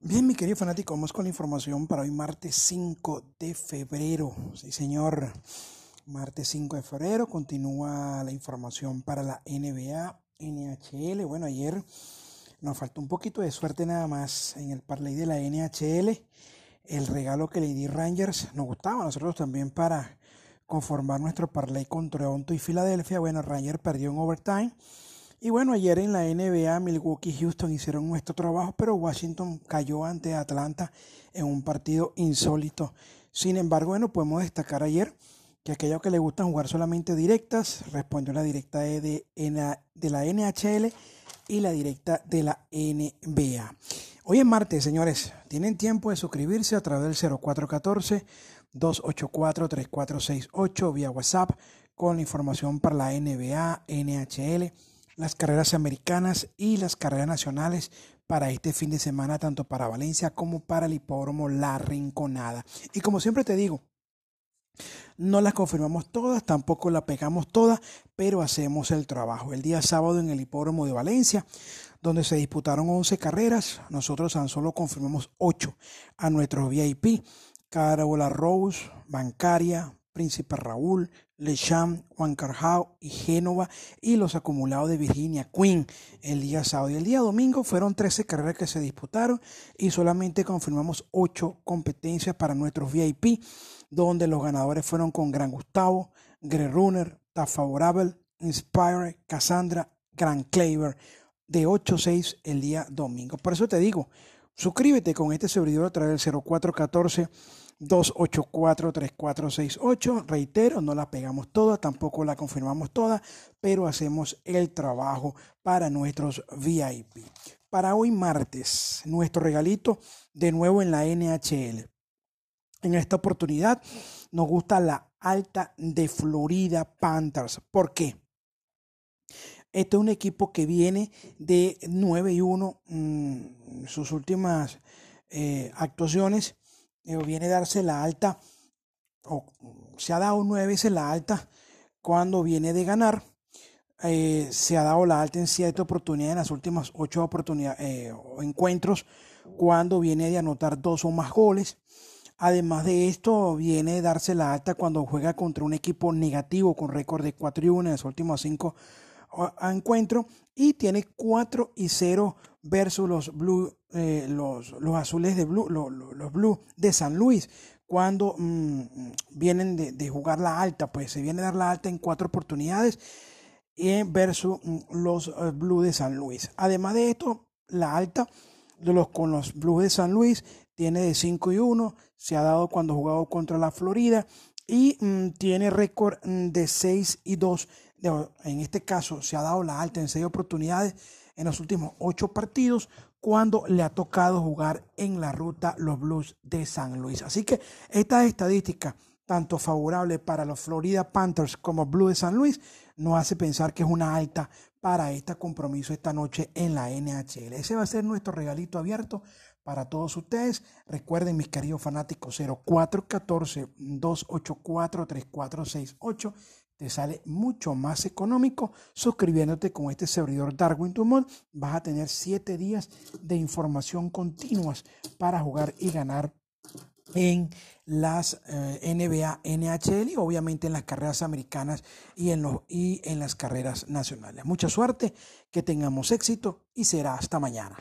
Bien, mi querido fanático, vamos con la información para hoy, martes 5 de febrero. Sí, señor. Martes 5 de febrero continúa la información para la NBA, NHL. Bueno, ayer nos faltó un poquito de suerte nada más en el parlay de la NHL. El regalo que le di Rangers nos gustaba a nosotros también para conformar nuestro parlay con Toronto y Filadelfia. Bueno, Rangers perdió en overtime y bueno, ayer en la NBA, Milwaukee y Houston hicieron nuestro trabajo, pero Washington cayó ante Atlanta en un partido insólito. Sin embargo, bueno, podemos destacar ayer que aquellos que les gustan jugar solamente directas, respondió la directa de, de la NHL y la directa de la NBA. Hoy es martes, señores. Tienen tiempo de suscribirse a través del 0414 284 3468 vía WhatsApp con información para la NBA, NHL las carreras americanas y las carreras nacionales para este fin de semana, tanto para Valencia como para el hipódromo La Rinconada. Y como siempre te digo, no las confirmamos todas, tampoco las pegamos todas, pero hacemos el trabajo. El día sábado en el hipódromo de Valencia, donde se disputaron 11 carreras, nosotros tan solo confirmamos 8 a nuestros VIP. Carola Rose, Bancaria, Príncipe Raúl, Lecham, Juan Carjao y Génova y los acumulados de Virginia Queen el día sábado. Y el día domingo fueron 13 carreras que se disputaron y solamente confirmamos 8 competencias para nuestros VIP, donde los ganadores fueron con Gran Gustavo, Greg Runner, Ta Favorable, Inspire, Cassandra, Gran Claver, de 8-6 el día domingo. Por eso te digo, suscríbete con este servidor a través del 0414 284-3468. Reitero, no la pegamos toda, tampoco la confirmamos toda, pero hacemos el trabajo para nuestros VIP. Para hoy martes, nuestro regalito de nuevo en la NHL. En esta oportunidad nos gusta la alta de Florida Panthers. ¿Por qué? Este es un equipo que viene de 9 y 1 en mm, sus últimas eh, actuaciones viene a darse la alta, o se ha dado nueve veces la alta cuando viene de ganar. Eh, se ha dado la alta en siete oportunidades, en las últimas ocho oportunidades eh, o encuentros, cuando viene de anotar dos o más goles. Además de esto, viene a darse la alta cuando juega contra un equipo negativo con récord de 4 y 1 en los últimos cinco encuentros y tiene 4 y 0 versus los Blue, eh, los, los, azules de Blue, los, los Blue de San Luis. Cuando mm, vienen de, de, jugar la alta, pues se viene a dar la alta en cuatro oportunidades versus mm, los eh, Blue de San Luis. Además de esto, la alta de los, con los Blues de San Luis tiene de 5 y 1, se ha dado cuando jugado contra la Florida y mm, tiene récord de 6 y 2 en este caso se ha dado la alta en seis oportunidades en los últimos ocho partidos cuando le ha tocado jugar en la ruta los Blues de San Luis. Así que esta estadística, tanto favorable para los Florida Panthers como Blues de San Luis, nos hace pensar que es una alta para este compromiso esta noche en la NHL. Ese va a ser nuestro regalito abierto para todos ustedes. Recuerden, mis queridos fanáticos, 0414-284-3468 te sale mucho más económico suscribiéndote con este servidor Darwin Tumor. Vas a tener 7 días de información continuas para jugar y ganar en las eh, NBA, NHL y obviamente en las carreras americanas y en, los, y en las carreras nacionales. Mucha suerte, que tengamos éxito y será hasta mañana.